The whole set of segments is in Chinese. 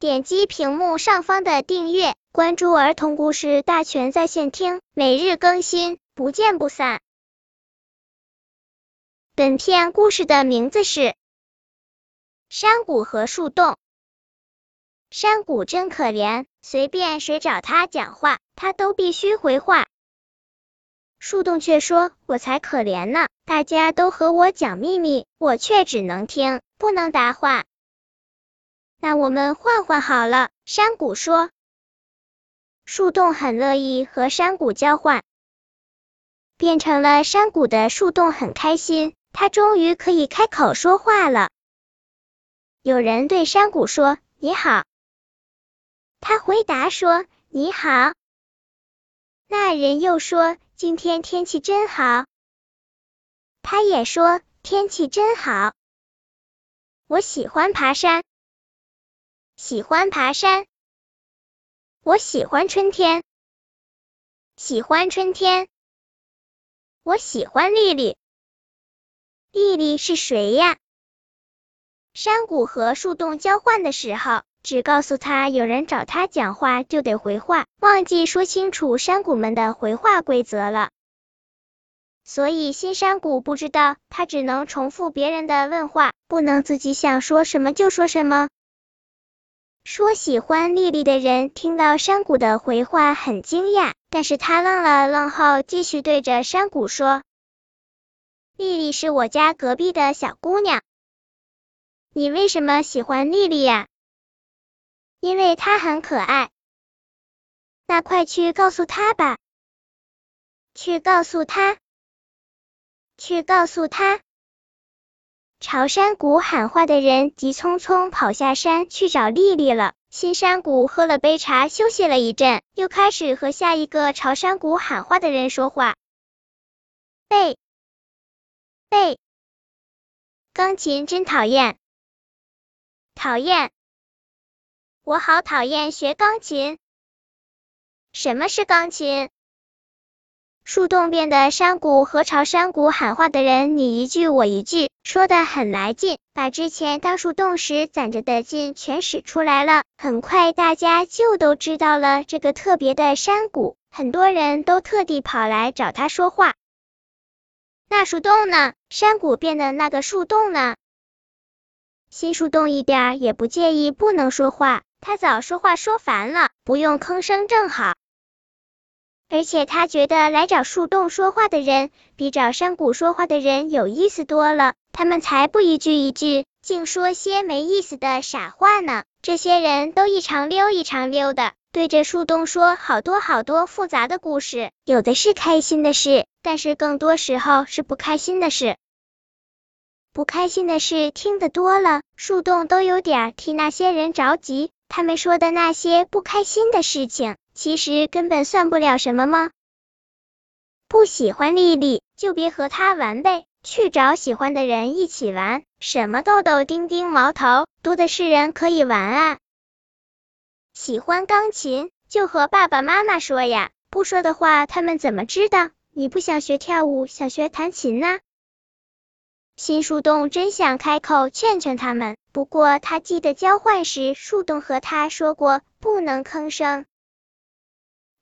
点击屏幕上方的订阅，关注儿童故事大全在线听，每日更新，不见不散。本片故事的名字是《山谷和树洞》。山谷真可怜，随便谁找他讲话，他都必须回话。树洞却说：“我才可怜呢，大家都和我讲秘密，我却只能听，不能答话。”那我们换换好了，山谷说。树洞很乐意和山谷交换，变成了山谷的树洞很开心，他终于可以开口说话了。有人对山谷说：“你好。”他回答说：“你好。”那人又说。今天天气真好，他也说天气真好。我喜欢爬山，喜欢爬山。我喜欢春天，喜欢春天。我喜欢丽丽，丽丽是谁呀？山谷和树洞交换的时候。只告诉他有人找他讲话就得回话，忘记说清楚山谷们的回话规则了。所以新山谷不知道，他只能重复别人的问话，不能自己想说什么就说什么。说喜欢丽丽的人听到山谷的回话很惊讶，但是他愣了愣后，继续对着山谷说：“丽丽是我家隔壁的小姑娘，你为什么喜欢丽丽呀？”因为她很可爱，那快去告诉她吧。去告诉她，去告诉她。朝山谷喊话的人急匆匆跑下山去找丽丽了。新山谷喝了杯茶，休息了一阵，又开始和下一个朝山谷喊话的人说话。背，背，钢琴真讨厌，讨厌。我好讨厌学钢琴。什么是钢琴？树洞边的山谷和朝山谷喊话的人，你一句我一句，说的很来劲，把之前当树洞时攒着的劲全使出来了。很快大家就都知道了这个特别的山谷，很多人都特地跑来找他说话。那树洞呢？山谷变的那个树洞呢？新树洞一点也不介意不能说话。他早说话说烦了，不用吭声正好。而且他觉得来找树洞说话的人，比找山谷说话的人有意思多了。他们才不一句一句，净说些没意思的傻话呢。这些人都一长溜一长溜的，对着树洞说好多好多复杂的故事，有的是开心的事，但是更多时候是不开心的事。不开心的事听得多了，树洞都有点替那些人着急。他们说的那些不开心的事情，其实根本算不了什么吗？不喜欢丽丽，就别和她玩呗，去找喜欢的人一起玩。什么豆豆丁丁毛头，多的是人可以玩啊。喜欢钢琴，就和爸爸妈妈说呀，不说的话，他们怎么知道你不想学跳舞，想学弹琴呢？新树洞真想开口劝劝他们，不过他记得交换时树洞和他说过不能吭声。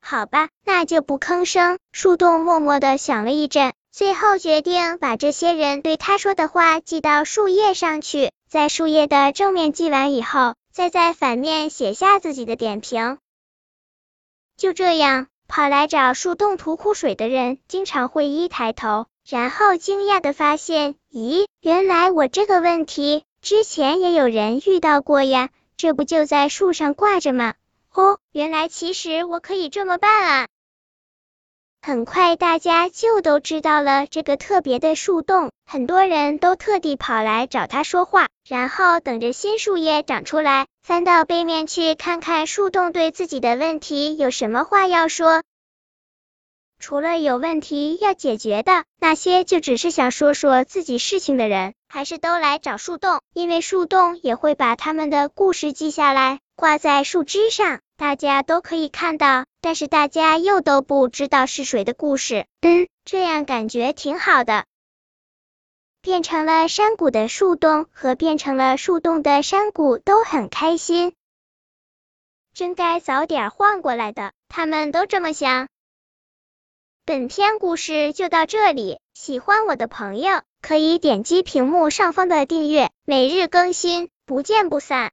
好吧，那就不吭声。树洞默默的想了一阵，最后决定把这些人对他说的话记到树叶上去，在树叶的正面记完以后，再在反面写下自己的点评。就这样，跑来找树洞吐苦水的人，经常会一抬头。然后惊讶的发现，咦，原来我这个问题之前也有人遇到过呀，这不就在树上挂着吗？哦，原来其实我可以这么办啊！很快大家就都知道了这个特别的树洞，很多人都特地跑来找他说话，然后等着新树叶长出来，翻到背面去看看树洞对自己的问题有什么话要说。除了有问题要解决的那些，就只是想说说自己事情的人，还是都来找树洞，因为树洞也会把他们的故事记下来，挂在树枝上，大家都可以看到。但是大家又都不知道是谁的故事，嗯，这样感觉挺好的。变成了山谷的树洞和变成了树洞的山谷都很开心。真该早点换过来的。他们都这么想。本篇故事就到这里，喜欢我的朋友可以点击屏幕上方的订阅，每日更新，不见不散。